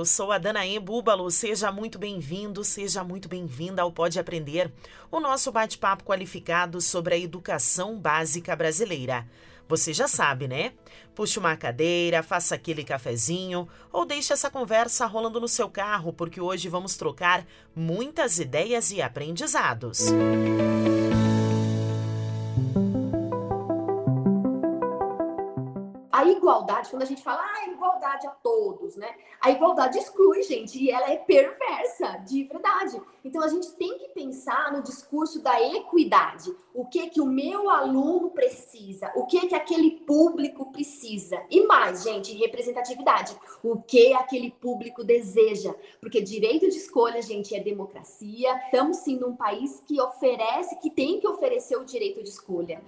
Eu sou a Danaê Búbalo. Seja muito bem-vindo, seja muito bem-vinda ao Pode Aprender, o nosso bate-papo qualificado sobre a educação básica brasileira. Você já sabe, né? Puxe uma cadeira, faça aquele cafezinho ou deixe essa conversa rolando no seu carro, porque hoje vamos trocar muitas ideias e aprendizados. Música a igualdade, quando a gente fala ah, igualdade a todos, né? A igualdade exclui, gente, e ela é perversa, de verdade. Então a gente tem que pensar no discurso da equidade. O que que o meu aluno precisa? O que que aquele público precisa? E mais, gente, representatividade. O que aquele público deseja? Porque direito de escolha, gente, é democracia. Estamos sim num país que oferece, que tem que oferecer o direito de escolha.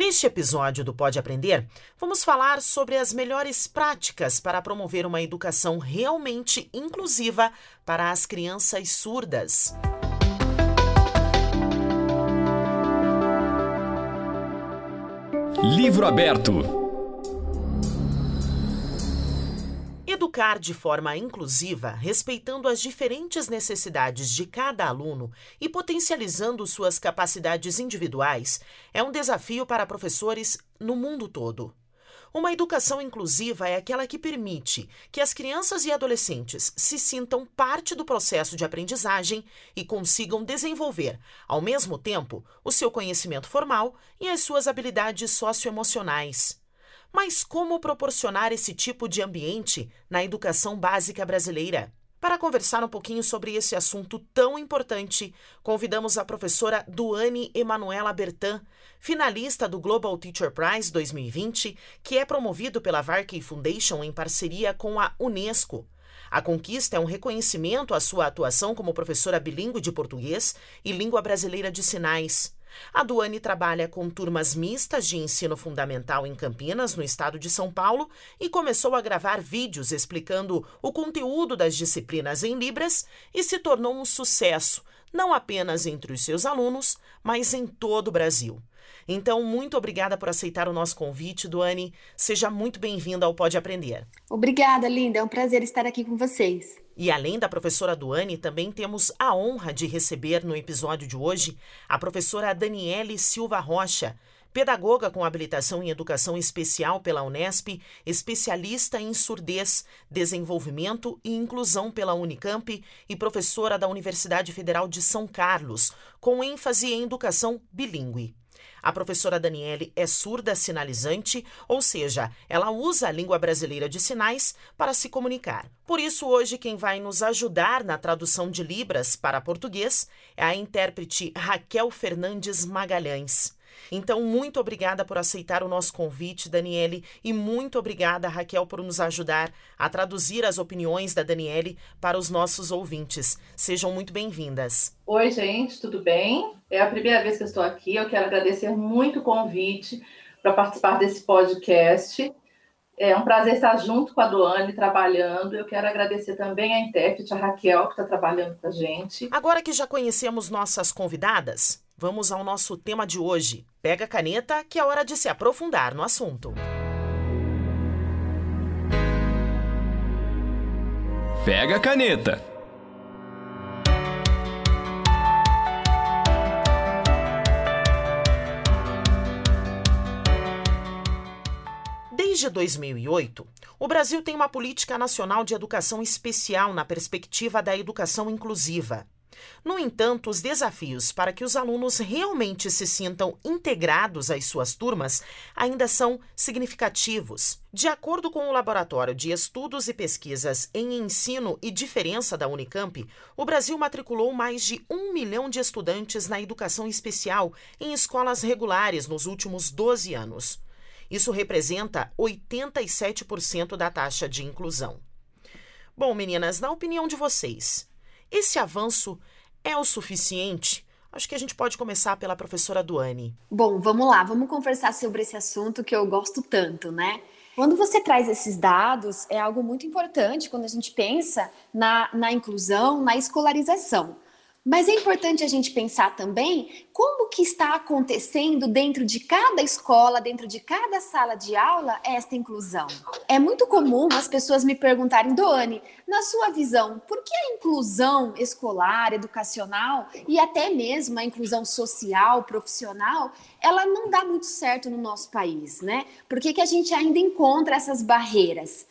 Neste episódio do Pode Aprender, vamos falar sobre as melhores práticas para promover uma educação realmente inclusiva para as crianças surdas. Livro aberto. Educar de forma inclusiva, respeitando as diferentes necessidades de cada aluno e potencializando suas capacidades individuais, é um desafio para professores no mundo todo. Uma educação inclusiva é aquela que permite que as crianças e adolescentes se sintam parte do processo de aprendizagem e consigam desenvolver, ao mesmo tempo, o seu conhecimento formal e as suas habilidades socioemocionais. Mas como proporcionar esse tipo de ambiente na educação básica brasileira? Para conversar um pouquinho sobre esse assunto tão importante, convidamos a professora Duane Emanuela Bertan, finalista do Global Teacher Prize 2020, que é promovido pela Varkey Foundation em parceria com a Unesco. A conquista é um reconhecimento à sua atuação como professora bilíngue de português e língua brasileira de sinais. A Duane trabalha com turmas mistas de ensino fundamental em Campinas, no estado de São Paulo, e começou a gravar vídeos explicando o conteúdo das disciplinas em Libras e se tornou um sucesso, não apenas entre os seus alunos, mas em todo o Brasil. Então, muito obrigada por aceitar o nosso convite, Duane. Seja muito bem-vinda ao Pode Aprender. Obrigada, Linda. É um prazer estar aqui com vocês. E além da professora Duane, também temos a honra de receber no episódio de hoje a professora Daniele Silva Rocha, pedagoga com habilitação em educação especial pela Unesp, especialista em surdez, desenvolvimento e inclusão pela Unicamp e professora da Universidade Federal de São Carlos, com ênfase em educação bilíngue. A professora Daniele é surda sinalizante, ou seja, ela usa a língua brasileira de sinais para se comunicar. Por isso, hoje, quem vai nos ajudar na tradução de Libras para português é a intérprete Raquel Fernandes Magalhães. Então, muito obrigada por aceitar o nosso convite, Daniele, e muito obrigada, Raquel, por nos ajudar a traduzir as opiniões da Daniele para os nossos ouvintes. Sejam muito bem-vindas. Oi, gente, tudo bem? É a primeira vez que eu estou aqui. Eu quero agradecer muito o convite para participar desse podcast. É um prazer estar junto com a Doane, trabalhando. Eu quero agradecer também a intérprete, a Raquel, que está trabalhando com a gente. Agora que já conhecemos nossas convidadas, vamos ao nosso tema de hoje. Pega a caneta, que é hora de se aprofundar no assunto. Pega a caneta. Desde 2008, o Brasil tem uma política nacional de educação especial na perspectiva da educação inclusiva. No entanto, os desafios para que os alunos realmente se sintam integrados às suas turmas ainda são significativos. De acordo com o Laboratório de Estudos e Pesquisas em Ensino e Diferença da Unicamp, o Brasil matriculou mais de um milhão de estudantes na educação especial em escolas regulares nos últimos 12 anos. Isso representa 87% da taxa de inclusão. Bom, meninas, na opinião de vocês, esse avanço é o suficiente? Acho que a gente pode começar pela professora Duane. Bom, vamos lá, vamos conversar sobre esse assunto que eu gosto tanto, né? Quando você traz esses dados, é algo muito importante quando a gente pensa na, na inclusão, na escolarização. Mas é importante a gente pensar também como que está acontecendo dentro de cada escola, dentro de cada sala de aula, esta inclusão. É muito comum as pessoas me perguntarem, Doane, na sua visão, por que a inclusão escolar, educacional e até mesmo a inclusão social, profissional, ela não dá muito certo no nosso país, né? Por que, que a gente ainda encontra essas barreiras?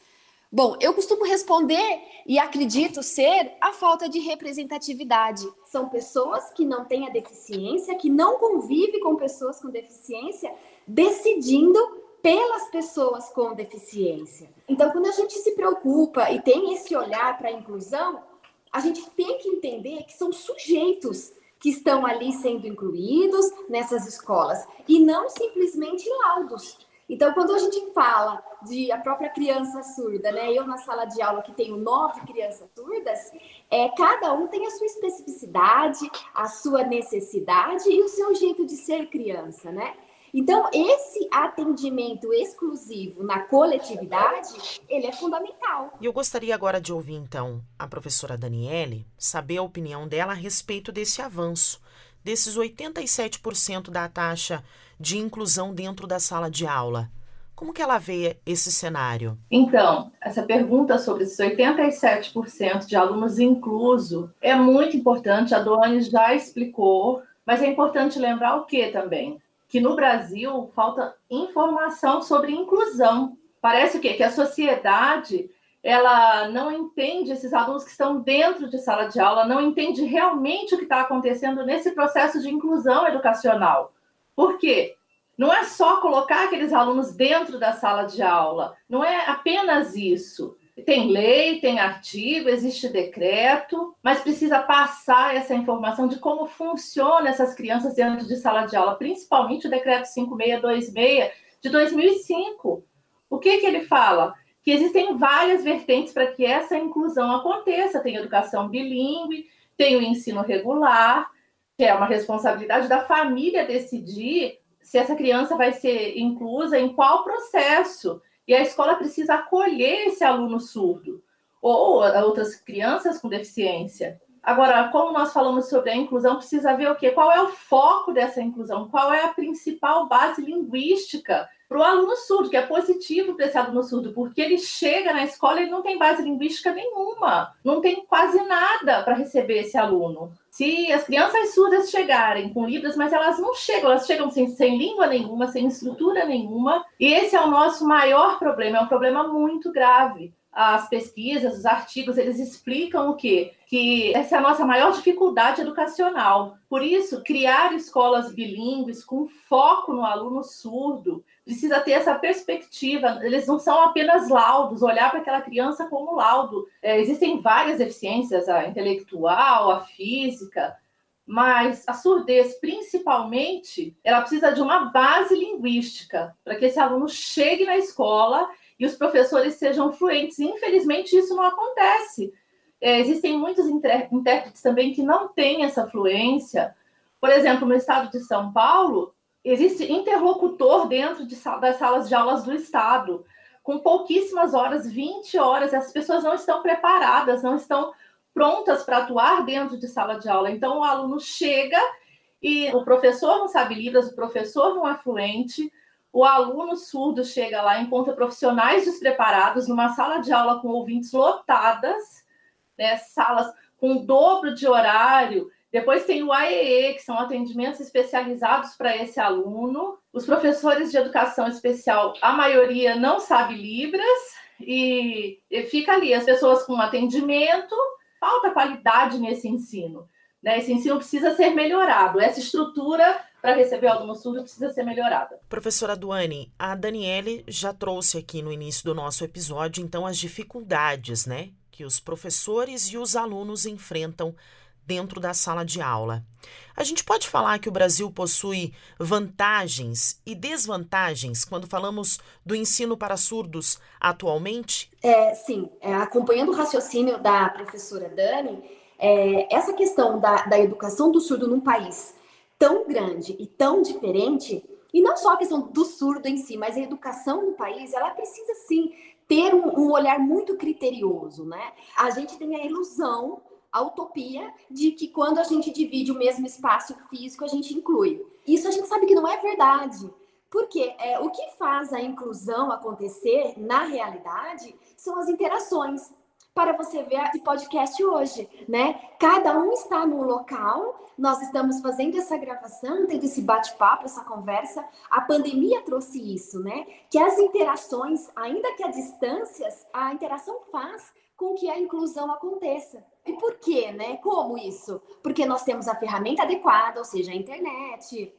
Bom, eu costumo responder e acredito ser a falta de representatividade. São pessoas que não têm a deficiência, que não convivem com pessoas com deficiência, decidindo pelas pessoas com deficiência. Então, quando a gente se preocupa e tem esse olhar para a inclusão, a gente tem que entender que são sujeitos que estão ali sendo incluídos nessas escolas e não simplesmente laudos. Então, quando a gente fala de a própria criança surda, né? Eu na sala de aula que tenho nove crianças surdas, é, cada um tem a sua especificidade, a sua necessidade e o seu jeito de ser criança, né? Então, esse atendimento exclusivo na coletividade, ele é fundamental. E eu gostaria agora de ouvir, então, a professora Daniele, saber a opinião dela a respeito desse avanço, desses 87% da taxa de inclusão dentro da sala de aula. Como que ela vê esse cenário? Então, essa pergunta sobre esses 87% de alunos incluso é muito importante, a Doane já explicou, mas é importante lembrar o que também? Que no Brasil falta informação sobre inclusão. Parece o quê? Que a sociedade ela não entende esses alunos que estão dentro de sala de aula, não entende realmente o que está acontecendo nesse processo de inclusão educacional. Por quê? Não é só colocar aqueles alunos dentro da sala de aula, não é apenas isso. Tem lei, tem artigo, existe decreto, mas precisa passar essa informação de como funciona essas crianças dentro de sala de aula, principalmente o decreto 5626 de 2005. O que, que ele fala? Que existem várias vertentes para que essa inclusão aconteça. Tem educação bilíngue, tem o ensino regular, que é uma responsabilidade da família decidir se essa criança vai ser inclusa em qual processo. E a escola precisa acolher esse aluno surdo ou outras crianças com deficiência. Agora, como nós falamos sobre a inclusão, precisa ver o quê? Qual é o foco dessa inclusão? Qual é a principal base linguística para o aluno surdo, que é positivo para esse aluno surdo, porque ele chega na escola e não tem base linguística nenhuma, não tem quase nada para receber esse aluno. Se as crianças surdas chegarem com Libras, mas elas não chegam, elas chegam sem, sem língua nenhuma, sem estrutura nenhuma, e esse é o nosso maior problema, é um problema muito grave as pesquisas, os artigos, eles explicam o quê? Que essa é a nossa maior dificuldade educacional. Por isso, criar escolas bilíngues com foco no aluno surdo precisa ter essa perspectiva. Eles não são apenas laudos, olhar para aquela criança como laudo. É, existem várias deficiências, a intelectual, a física, mas a surdez, principalmente, ela precisa de uma base linguística para que esse aluno chegue na escola e os professores sejam fluentes. Infelizmente, isso não acontece. É, existem muitos intérpretes também que não têm essa fluência. Por exemplo, no estado de São Paulo, existe interlocutor dentro de, das salas de aulas do estado, com pouquíssimas horas, 20 horas, as pessoas não estão preparadas, não estão prontas para atuar dentro de sala de aula. Então, o aluno chega e o professor não sabe Libras, o professor não é fluente, o aluno surdo chega lá, encontra profissionais despreparados numa sala de aula com ouvintes lotadas, né, salas com o dobro de horário. Depois tem o AEE, que são atendimentos especializados para esse aluno. Os professores de educação especial, a maioria não sabe Libras e, fica ali as pessoas com atendimento, falta qualidade nesse ensino. Né? Esse ensino precisa ser melhorado. Essa estrutura para receber aluno surdo precisa ser melhorada. Professora Duane, a Daniele já trouxe aqui no início do nosso episódio, então, as dificuldades, né, que os professores e os alunos enfrentam dentro da sala de aula. A gente pode falar que o Brasil possui vantagens e desvantagens quando falamos do ensino para surdos atualmente? É, sim, é, acompanhando o raciocínio da professora Dani, é, essa questão da, da educação do surdo num país tão grande e tão diferente, e não só a questão do surdo em si, mas a educação no país, ela precisa sim ter um, um olhar muito criterioso, né? A gente tem a ilusão a utopia de que quando a gente divide o mesmo espaço físico, a gente inclui. Isso a gente sabe que não é verdade. Porque é, o que faz a inclusão acontecer na realidade são as interações. Para você ver esse podcast hoje, né? Cada um está no local, nós estamos fazendo essa gravação, tendo esse bate-papo, essa conversa. A pandemia trouxe isso, né? Que as interações, ainda que a distâncias, a interação faz com que a inclusão aconteça. E por quê, né? Como isso? Porque nós temos a ferramenta adequada, ou seja, a internet,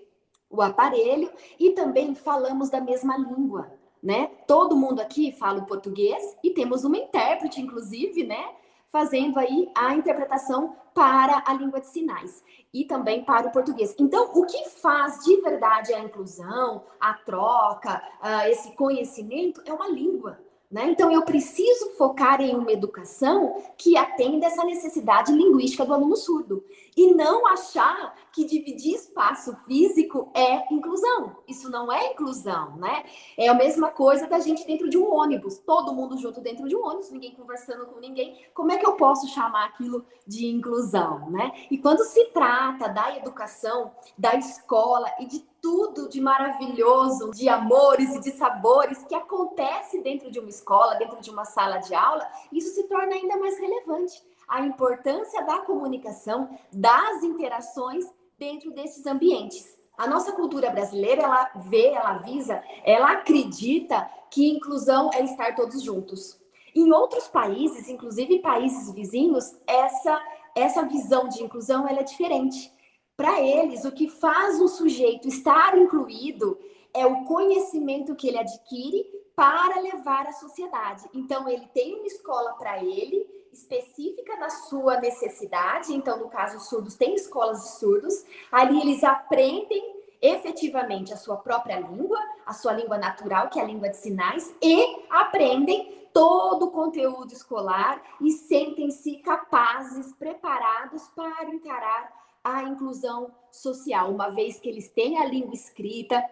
o aparelho, e também falamos da mesma língua, né? Todo mundo aqui fala o português e temos uma intérprete, inclusive, né? Fazendo aí a interpretação para a língua de sinais e também para o português. Então, o que faz de verdade a inclusão, a troca, uh, esse conhecimento é uma língua. Né? Então, eu preciso focar em uma educação que atenda essa necessidade linguística do aluno surdo. E não achar que dividir espaço físico é inclusão. Isso não é inclusão, né? É a mesma coisa da gente dentro de um ônibus. Todo mundo junto dentro de um ônibus, ninguém conversando com ninguém. Como é que eu posso chamar aquilo de inclusão, né? E quando se trata da educação, da escola e de tudo de maravilhoso, de amores e de sabores que acontece dentro de uma escola, dentro de uma sala de aula, isso se torna ainda mais relevante. A importância da comunicação, das interações dentro desses ambientes. A nossa cultura brasileira, ela vê, ela visa, ela acredita que inclusão é estar todos juntos. Em outros países, inclusive países vizinhos, essa essa visão de inclusão ela é diferente. Para eles, o que faz um sujeito estar incluído é o conhecimento que ele adquire para levar à sociedade. Então, ele tem uma escola para ele, específica na sua necessidade. Então, no caso, os surdos têm escolas de surdos. Ali eles aprendem efetivamente a sua própria língua, a sua língua natural, que é a língua de sinais, e aprendem todo o conteúdo escolar e sentem-se capazes, preparados para encarar a inclusão social, uma vez que eles têm a língua escrita,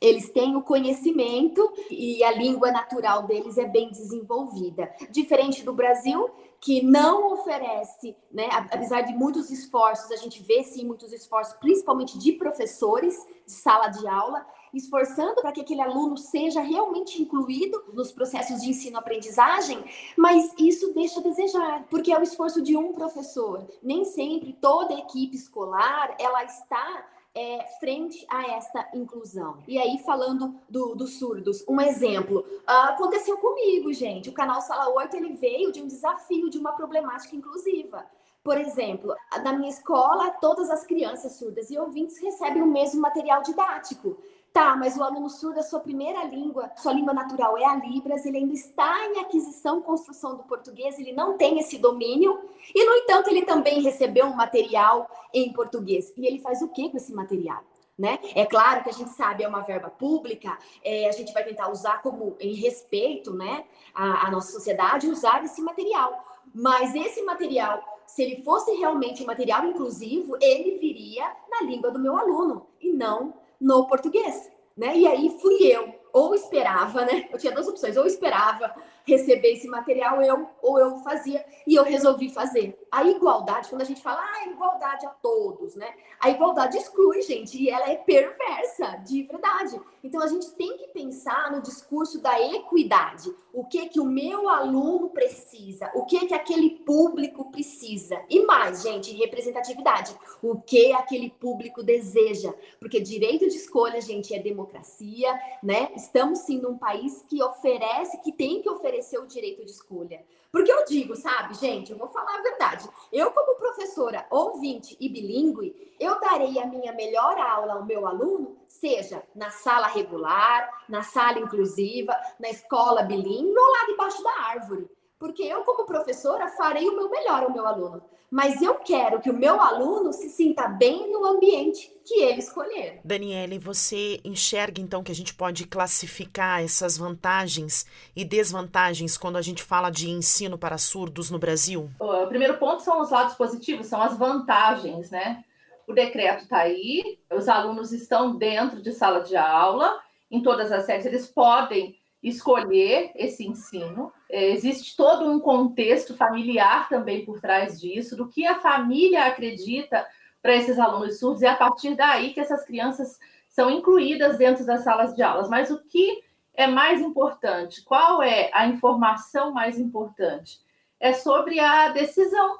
eles têm o conhecimento e a língua natural deles é bem desenvolvida. Diferente do Brasil, que não oferece, né, apesar de muitos esforços, a gente vê sim muitos esforços, principalmente de professores de sala de aula, esforçando para que aquele aluno seja realmente incluído nos processos de ensino-aprendizagem, mas isso deixa a desejar, porque é o esforço de um professor. Nem sempre toda a equipe escolar ela está é, frente a esta inclusão. E aí, falando do, dos surdos, um exemplo. Uh, aconteceu comigo, gente. O canal Sala 8 ele veio de um desafio, de uma problemática inclusiva. Por exemplo, na minha escola, todas as crianças surdas e ouvintes recebem o mesmo material didático. Tá, mas o aluno surdo, a sua primeira língua, sua língua natural é a Libras, ele ainda está em aquisição, construção do português, ele não tem esse domínio, e no entanto ele também recebeu um material em português. E ele faz o que com esse material? Né? É claro que a gente sabe, é uma verba pública, é, a gente vai tentar usar como em respeito né, à, à nossa sociedade, usar esse material. Mas esse material, se ele fosse realmente um material inclusivo, ele viria na língua do meu aluno e não no português, né? E aí fui eu, ou esperava, né? Eu tinha duas opções, ou esperava receber esse material eu ou eu fazia e eu resolvi fazer. A igualdade, quando a gente fala ah, igualdade a todos, né? A igualdade exclui, gente, e ela é perversa, de verdade. Então a gente tem que pensar no discurso da equidade. O que que o meu aluno precisa? O que que aquele público precisa? E mais, gente, representatividade. O que aquele público deseja? Porque direito de escolha, gente, é democracia, né? Estamos sim num país que oferece, que tem que oferecer oferecer o direito de escolha. Porque eu digo, sabe, gente, eu vou falar a verdade. Eu, como professora ouvinte e bilíngue, eu darei a minha melhor aula ao meu aluno, seja na sala regular, na sala inclusiva, na escola bilíngue ou lá debaixo da árvore. Porque eu, como professora, farei o meu melhor ao meu aluno. Mas eu quero que o meu aluno se sinta bem no ambiente que ele escolher. Daniele, você enxerga então que a gente pode classificar essas vantagens e desvantagens quando a gente fala de ensino para surdos no Brasil? O primeiro ponto são os lados positivos, são as vantagens, né? O decreto está aí, os alunos estão dentro de sala de aula, em todas as séries, eles podem escolher esse ensino. É, existe todo um contexto familiar também por trás disso, do que a família acredita para esses alunos surdos, e a partir daí que essas crianças são incluídas dentro das salas de aulas. Mas o que é mais importante? Qual é a informação mais importante? É sobre a decisão,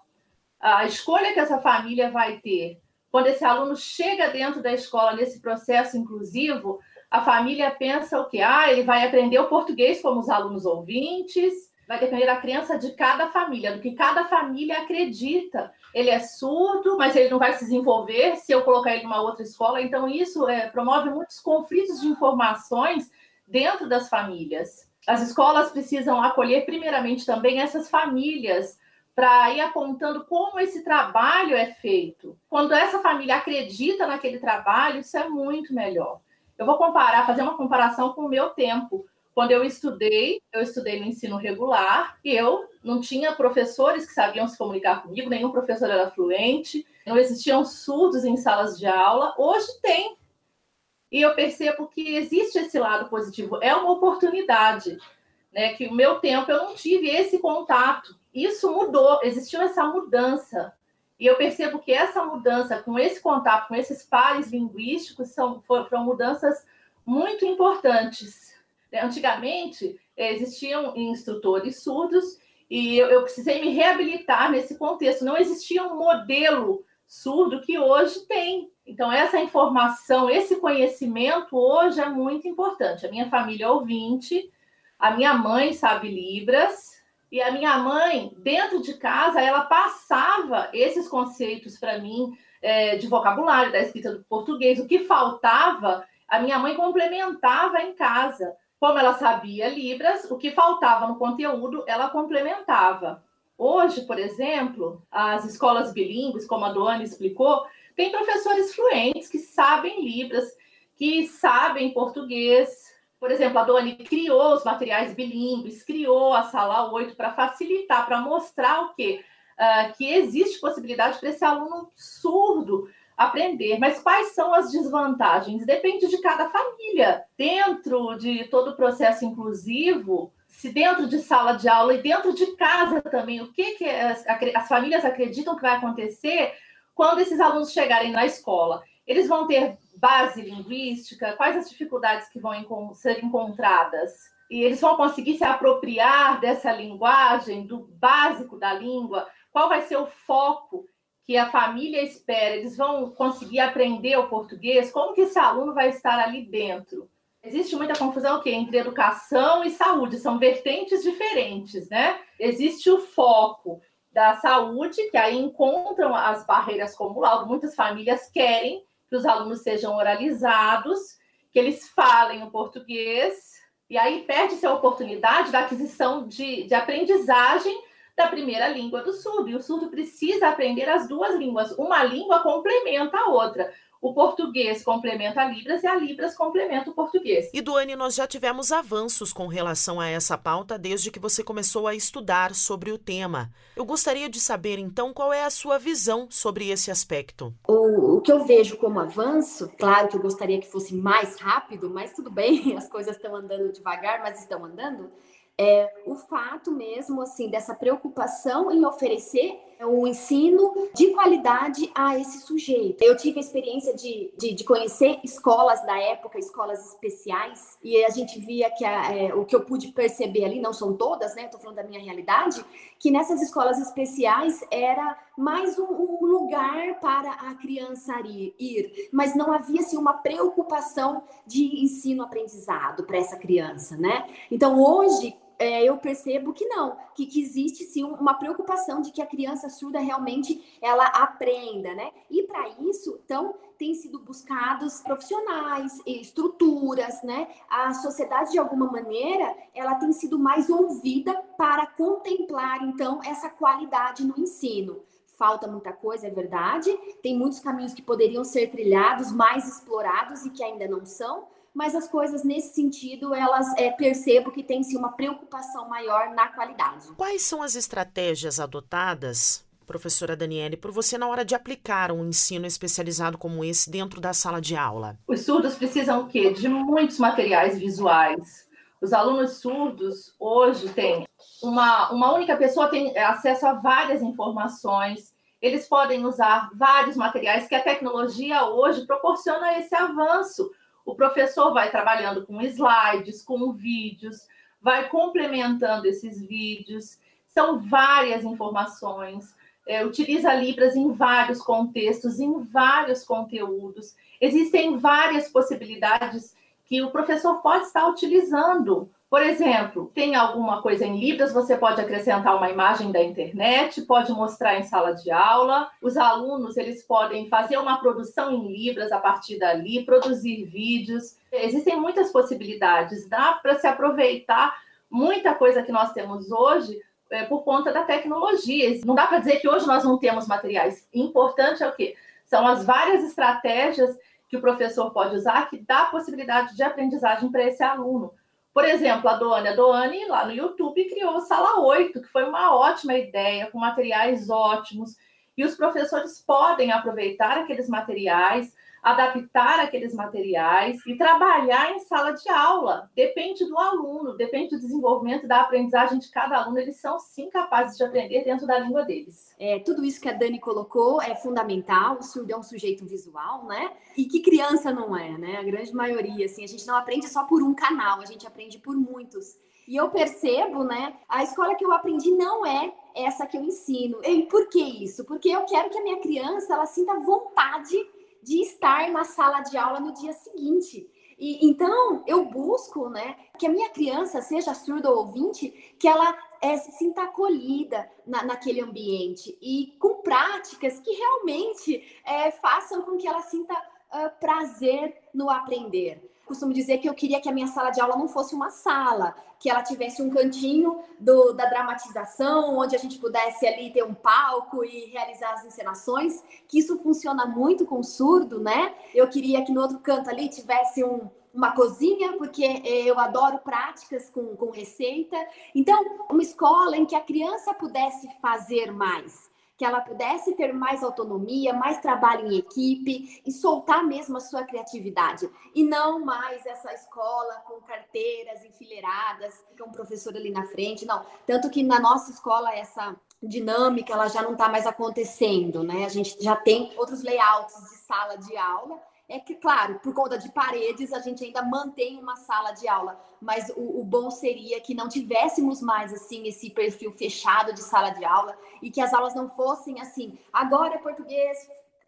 a escolha que essa família vai ter. Quando esse aluno chega dentro da escola nesse processo inclusivo, a família pensa o quê? Ah, ele vai aprender o português como os alunos ouvintes, vai depender da crença de cada família, do que cada família acredita. Ele é surdo, mas ele não vai se desenvolver se eu colocar ele numa outra escola. Então, isso é, promove muitos conflitos de informações dentro das famílias. As escolas precisam acolher, primeiramente, também essas famílias para ir apontando como esse trabalho é feito. Quando essa família acredita naquele trabalho, isso é muito melhor. Eu vou comparar, fazer uma comparação com o meu tempo. Quando eu estudei, eu estudei no ensino regular e eu não tinha professores que sabiam se comunicar comigo, nenhum professor era fluente, não existiam surdos em salas de aula. Hoje tem. E eu percebo que existe esse lado positivo, é uma oportunidade, né? Que o meu tempo eu não tive esse contato. Isso mudou, existiu essa mudança. E eu percebo que essa mudança, com esse contato com esses pares linguísticos, são, foram mudanças muito importantes. Antigamente, existiam instrutores surdos e eu, eu precisei me reabilitar nesse contexto. Não existia um modelo surdo que hoje tem. Então, essa informação, esse conhecimento hoje é muito importante. A minha família é ouvinte, a minha mãe sabe Libras, e a minha mãe, dentro de casa, ela passava esses conceitos para mim é, de vocabulário, da escrita do português. O que faltava, a minha mãe complementava em casa. Como ela sabia Libras, o que faltava no conteúdo, ela complementava. Hoje, por exemplo, as escolas bilíngues, como a Doane explicou, tem professores fluentes que sabem Libras, que sabem português, por exemplo, a Doni criou os materiais bilíngues, criou a sala 8 para facilitar, para mostrar o quê? Uh, que existe possibilidade para esse aluno surdo aprender. Mas quais são as desvantagens? Depende de cada família. Dentro de todo o processo inclusivo, se dentro de sala de aula e dentro de casa também, o que, que as, as famílias acreditam que vai acontecer quando esses alunos chegarem na escola? Eles vão ter base linguística? Quais as dificuldades que vão ser encontradas? E eles vão conseguir se apropriar dessa linguagem, do básico da língua? Qual vai ser o foco que a família espera? Eles vão conseguir aprender o português? Como que esse aluno vai estar ali dentro? Existe muita confusão que entre educação e saúde, são vertentes diferentes, né? Existe o foco da saúde, que aí encontram as barreiras como laudo. Muitas famílias querem que os alunos sejam oralizados, que eles falem o português, e aí perde-se a oportunidade da aquisição de, de aprendizagem da primeira língua do surdo. E o surdo precisa aprender as duas línguas. Uma língua complementa a outra. O português complementa a Libras e a Libras complementa o português. E Duane, nós já tivemos avanços com relação a essa pauta desde que você começou a estudar sobre o tema. Eu gostaria de saber, então, qual é a sua visão sobre esse aspecto. O, o que eu vejo como avanço, claro que eu gostaria que fosse mais rápido, mas tudo bem, as coisas estão andando devagar, mas estão andando. É o fato mesmo, assim, dessa preocupação em oferecer um ensino de qualidade a esse sujeito. Eu tive a experiência de, de, de conhecer escolas da época, escolas especiais, e a gente via que a, é, o que eu pude perceber ali, não são todas, né? Estou falando da minha realidade, que nessas escolas especiais era mais um, um lugar para a criança ir, ir, mas não havia assim, uma preocupação de ensino-aprendizado para essa criança, né? Então hoje é, eu percebo que não, que, que, existe sim uma preocupação de que a criança surda realmente ela aprenda, né? E para isso, então, tem sido buscados profissionais, estruturas, né? A sociedade de alguma maneira, ela tem sido mais ouvida para contemplar então essa qualidade no ensino falta muita coisa, é verdade. Tem muitos caminhos que poderiam ser trilhados, mais explorados e que ainda não são, mas as coisas nesse sentido, elas é, percebo que tem sim uma preocupação maior na qualidade. Quais são as estratégias adotadas, professora Daniele, por você na hora de aplicar um ensino especializado como esse dentro da sala de aula? Os surdos precisam o quê? De muitos materiais visuais. Os alunos surdos hoje têm uma, uma única pessoa tem acesso a várias informações. Eles podem usar vários materiais que a tecnologia hoje proporciona esse avanço o professor vai trabalhando com slides, com vídeos, vai complementando esses vídeos. São várias informações. É, utiliza Libras em vários contextos, em vários conteúdos. Existem várias possibilidades que o professor pode estar utilizando por exemplo, tem alguma coisa em Libras, você pode acrescentar uma imagem da internet, pode mostrar em sala de aula. Os alunos, eles podem fazer uma produção em Libras a partir dali, produzir vídeos. Existem muitas possibilidades, dá para se aproveitar muita coisa que nós temos hoje é, por conta da tecnologia. Não dá para dizer que hoje nós não temos materiais. Importante é o quê? São as várias estratégias que o professor pode usar que dá possibilidade de aprendizagem para esse aluno. Por exemplo, a Doane, a Doane lá no YouTube criou Sala 8, que foi uma ótima ideia, com materiais ótimos. E os professores podem aproveitar aqueles materiais, adaptar aqueles materiais e trabalhar em sala de aula. Depende do aluno, depende do desenvolvimento da aprendizagem de cada aluno. Eles são sim capazes de aprender dentro da língua deles. É, tudo isso que a Dani colocou é fundamental. O surdo é um sujeito visual, né? E que criança não é, né? A grande maioria, assim, a gente não aprende só por um canal, a gente aprende por muitos. E eu percebo, né? A escola que eu aprendi não é essa que eu ensino. E por que isso? Porque eu quero que a minha criança ela sinta vontade de estar na sala de aula no dia seguinte. E, então, eu busco, né, que a minha criança, seja surda ou ouvinte, que ela é, se sinta acolhida na, naquele ambiente e com práticas que realmente é, façam com que ela sinta uh, prazer no aprender costumo dizer que eu queria que a minha sala de aula não fosse uma sala, que ela tivesse um cantinho do, da dramatização, onde a gente pudesse ali ter um palco e realizar as encenações, que isso funciona muito com surdo, né? Eu queria que no outro canto ali tivesse um, uma cozinha, porque eu adoro práticas com, com receita. Então, uma escola em que a criança pudesse fazer mais que ela pudesse ter mais autonomia, mais trabalho em equipe e soltar mesmo a sua criatividade. E não mais essa escola com carteiras enfileiradas, com um professor ali na frente, não. Tanto que na nossa escola essa dinâmica ela já não está mais acontecendo, né? A gente já tem outros layouts de sala de aula é que, claro, por conta de paredes, a gente ainda mantém uma sala de aula, mas o, o, bom seria que não tivéssemos mais, assim, esse perfil fechado de sala de aula e que as aulas não fossem assim, agora é português,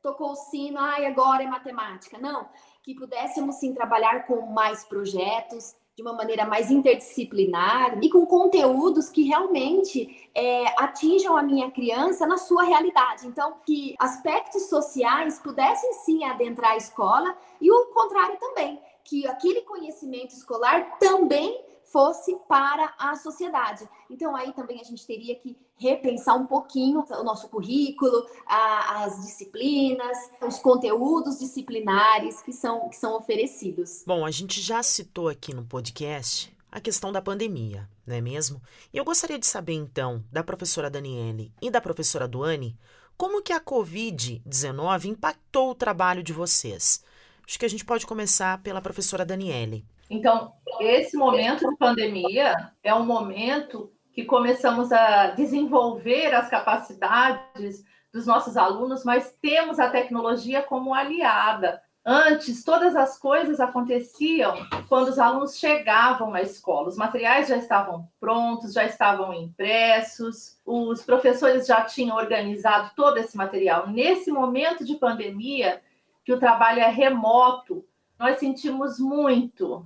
tocou o sino, ai, agora é matemática. Não, que pudéssemos, sim, trabalhar com mais projetos, de uma maneira mais interdisciplinar e com conteúdos que realmente é, atinjam a minha criança na sua realidade. Então, que aspectos sociais pudessem sim adentrar a escola e o contrário também, que aquele conhecimento escolar também fosse para a sociedade. Então, aí também a gente teria que repensar um pouquinho o nosso currículo, a, as disciplinas, os conteúdos disciplinares que são, que são oferecidos. Bom, a gente já citou aqui no podcast a questão da pandemia, não é mesmo? E eu gostaria de saber, então, da professora Daniele e da professora Duane, como que a Covid-19 impactou o trabalho de vocês? Acho que a gente pode começar pela professora Daniele. Então, esse momento de pandemia é um momento que começamos a desenvolver as capacidades dos nossos alunos, mas temos a tecnologia como aliada. Antes, todas as coisas aconteciam quando os alunos chegavam na escola. Os materiais já estavam prontos, já estavam impressos, os professores já tinham organizado todo esse material. Nesse momento de pandemia, que o trabalho é remoto, nós sentimos muito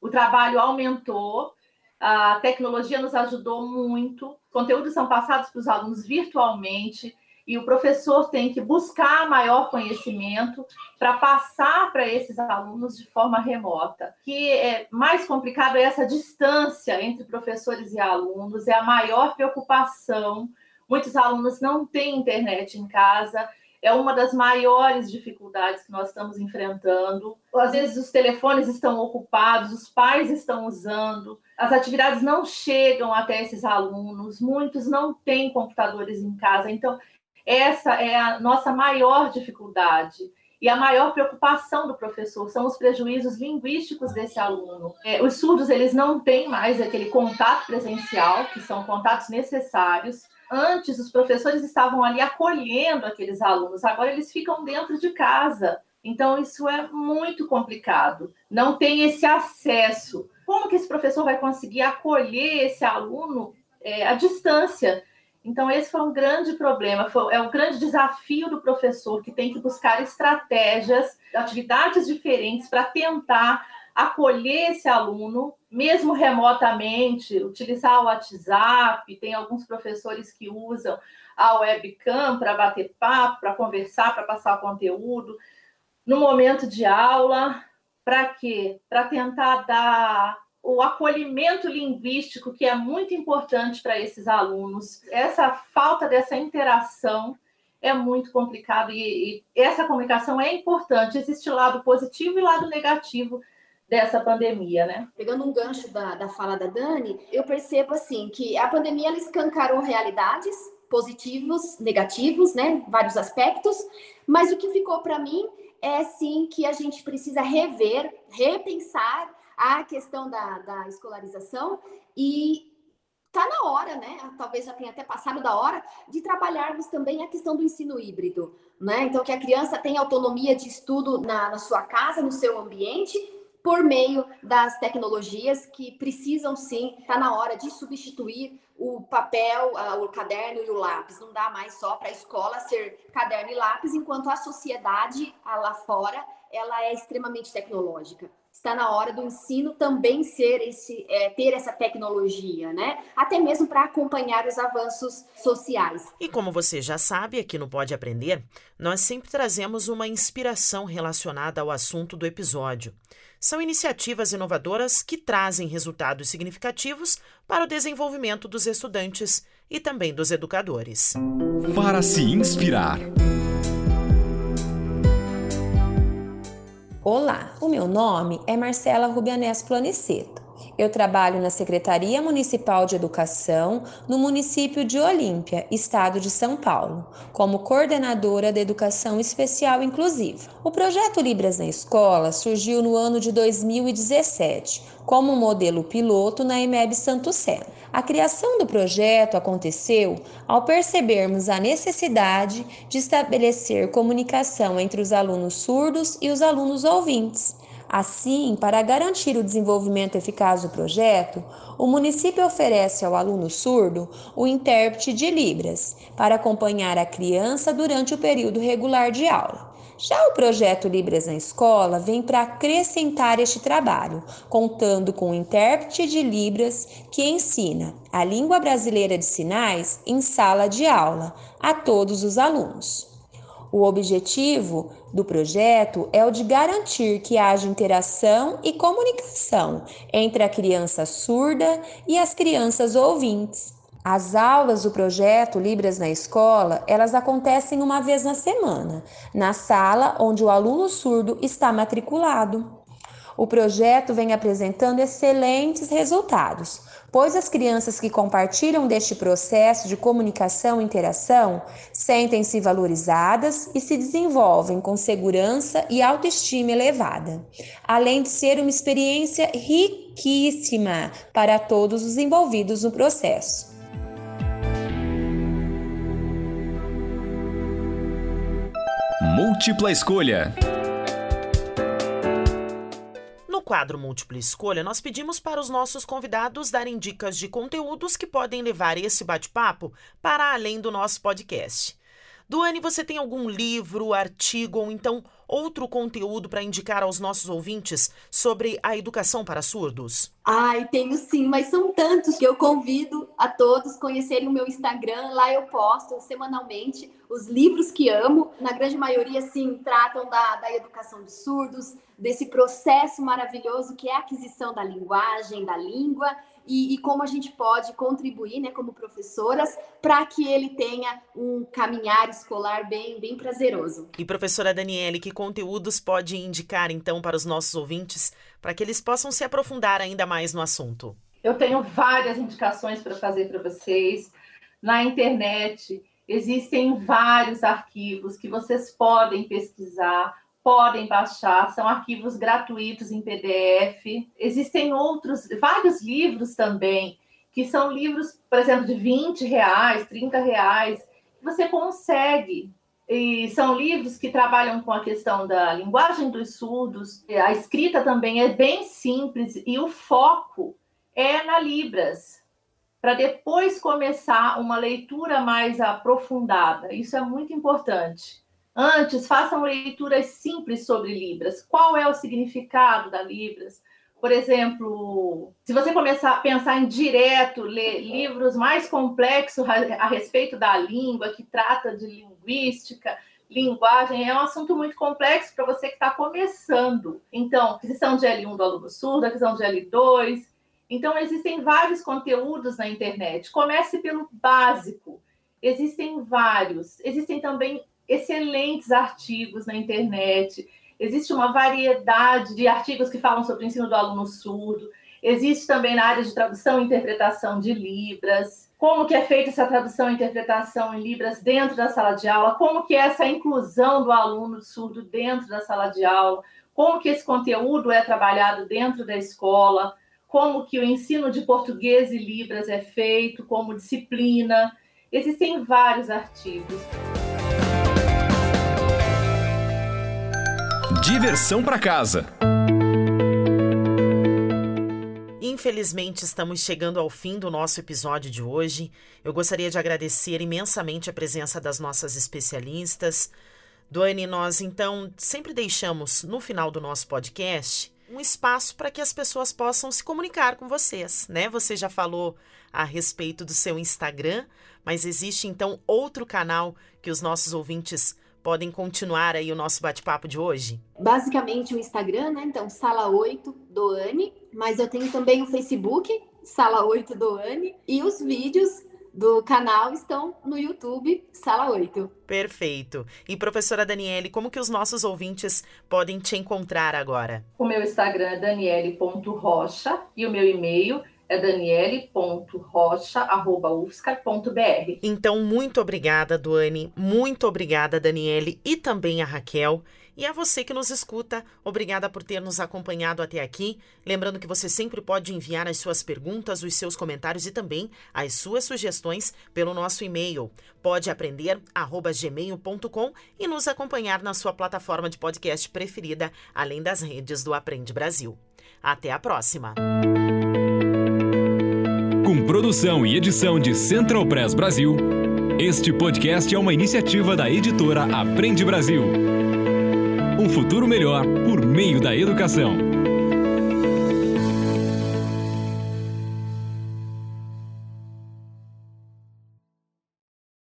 o trabalho aumentou A tecnologia nos ajudou muito. Conteúdos são passados para os alunos virtualmente e o professor tem que buscar maior conhecimento para passar para esses alunos de forma remota. O que é mais complicado é essa distância entre professores e alunos, é a maior preocupação. Muitos alunos não têm internet em casa, é uma das maiores dificuldades que nós estamos enfrentando. Às vezes os telefones estão ocupados, os pais estão usando, as atividades não chegam até esses alunos, muitos não têm computadores em casa. Então, essa é a nossa maior dificuldade. E a maior preocupação do professor são os prejuízos linguísticos desse aluno. É, os surdos eles não têm mais aquele contato presencial, que são contatos necessários. Antes, os professores estavam ali acolhendo aqueles alunos, agora eles ficam dentro de casa. Então, isso é muito complicado. Não tem esse acesso. Como que esse professor vai conseguir acolher esse aluno é, à distância? Então, esse foi um grande problema, foi, é um grande desafio do professor que tem que buscar estratégias, atividades diferentes para tentar acolher esse aluno, mesmo remotamente, utilizar o WhatsApp, tem alguns professores que usam a webcam para bater papo, para conversar, para passar conteúdo. No momento de aula, para quê? Para tentar dar o acolhimento linguístico, que é muito importante para esses alunos. Essa falta dessa interação é muito complicado e, e, essa comunicação é importante. Existe lado positivo e lado negativo dessa pandemia, né? Pegando um gancho da, da fala da Dani, eu percebo assim que a pandemia ela escancarou realidades positivos, negativos, né? Vários aspectos, mas o que ficou para mim é sim que a gente precisa rever, repensar a questão da, da escolarização e tá na hora, né? Talvez já tenha até passado da hora de trabalharmos também a questão do ensino híbrido, né? Então que a criança tenha autonomia de estudo na, na sua casa, no seu ambiente, por meio das tecnologias que precisam sim, tá na hora de substituir o papel, o caderno e o lápis. Não dá mais só para a escola ser caderno e lápis, enquanto a sociedade lá fora ela é extremamente tecnológica está na hora do ensino também ser esse, é, ter essa tecnologia, né? Até mesmo para acompanhar os avanços sociais. E como você já sabe, aqui no Pode Aprender, nós sempre trazemos uma inspiração relacionada ao assunto do episódio. São iniciativas inovadoras que trazem resultados significativos para o desenvolvimento dos estudantes e também dos educadores. Para se inspirar. Olá, o meu nome é Marcela Rubianés Planiceto. Eu trabalho na Secretaria Municipal de Educação no município de Olímpia, estado de São Paulo, como coordenadora da Educação Especial Inclusiva. O projeto Libras na Escola surgiu no ano de 2017, como modelo piloto na EMEB Santo Sé. A criação do projeto aconteceu ao percebermos a necessidade de estabelecer comunicação entre os alunos surdos e os alunos ouvintes. Assim, para garantir o desenvolvimento eficaz do projeto, o município oferece ao aluno surdo o intérprete de Libras para acompanhar a criança durante o período regular de aula. Já o projeto Libras na Escola vem para acrescentar este trabalho, contando com um intérprete de Libras que ensina a língua brasileira de sinais em sala de aula a todos os alunos. O objetivo do projeto é o de garantir que haja interação e comunicação entre a criança surda e as crianças ouvintes as aulas do projeto Libras na Escola, elas acontecem uma vez na semana, na sala onde o aluno surdo está matriculado. O projeto vem apresentando excelentes resultados, pois as crianças que compartilham deste processo de comunicação e interação sentem-se valorizadas e se desenvolvem com segurança e autoestima elevada, além de ser uma experiência riquíssima para todos os envolvidos no processo. Múltipla escolha. Quadro Múltipla Escolha, nós pedimos para os nossos convidados darem dicas de conteúdos que podem levar esse bate-papo para além do nosso podcast. Duane, você tem algum livro, artigo ou então outro conteúdo para indicar aos nossos ouvintes sobre a educação para surdos? Ai, tenho sim, mas são tantos que eu convido a todos conhecerem o meu Instagram. Lá eu posto semanalmente os livros que amo. Na grande maioria, sim, tratam da, da educação de surdos, desse processo maravilhoso que é a aquisição da linguagem, da língua e, e, como a gente pode contribuir, né, como professoras, para que ele tenha um caminhar escolar bem, bem prazeroso. E professora Daniele, que conteúdos pode indicar então para os nossos ouvintes, para que eles possam se aprofundar ainda mais no assunto? Eu tenho várias indicações para fazer para vocês. Na internet existem vários arquivos que vocês podem pesquisar podem baixar, são arquivos gratuitos em PDF. Existem outros, vários livros também, que são livros, por exemplo, de 20 reais, 30 reais, que você consegue. E são livros que trabalham com a questão da linguagem dos surdos. A escrita também é bem simples e o foco é na Libras, para depois começar uma leitura mais aprofundada. Isso é muito importante. Antes, façam leituras simples sobre Libras. Qual é o significado da Libras? Por exemplo, se você começar a pensar em direto, ler livros mais complexos a, respeito da língua, que trata de linguística, linguagem, é um assunto muito complexo para você que está começando. Então, aquisição de L1 do aluno surdo, aquisição de L2. Então, existem vários conteúdos na internet. Comece pelo básico. Existem vários. Existem também excelentes artigos na internet. Existe uma variedade de artigos que falam sobre o ensino do aluno surdo. Existe também na área de tradução e interpretação de Libras. Como que é feita essa tradução e interpretação em Libras dentro da sala de aula? Como que é essa inclusão do aluno surdo dentro da sala de aula? Como que esse conteúdo é trabalhado dentro da escola? Como que o ensino de português e Libras é feito como disciplina? Existem vários artigos. Diversão para casa. Infelizmente, estamos chegando ao fim do nosso episódio de hoje. Eu gostaria de agradecer imensamente a presença das nossas especialistas. Doane, nós então sempre deixamos no final do nosso podcast um espaço para que as pessoas possam se comunicar com vocês, né? Você já falou a respeito do seu Instagram, mas existe então outro canal que os nossos ouvintes podem continuar aí o nosso bate-papo de hoje? Basicamente o Instagram, né? Então, Sala 8 Doane, mas eu tenho também o Facebook, Sala 8 Doane, e os vídeos do canal estão no YouTube, Sala 8. Perfeito. E professora Daniele, como que os nossos ouvintes podem te encontrar agora? O meu Instagram é daniele.rocha e o meu e-mail é daniele.rocha.ufscar.br. Então, muito obrigada, Duane. Muito obrigada, Daniele, e também a Raquel. E a você que nos escuta, obrigada por ter nos acompanhado até aqui. Lembrando que você sempre pode enviar as suas perguntas, os seus comentários e também as suas sugestões pelo nosso e-mail. Pode aprender@gmail.com e nos acompanhar na sua plataforma de podcast preferida, além das redes do Aprende Brasil. Até a próxima. Produção e edição de Central Press Brasil, este podcast é uma iniciativa da editora Aprende Brasil. Um futuro melhor por meio da educação.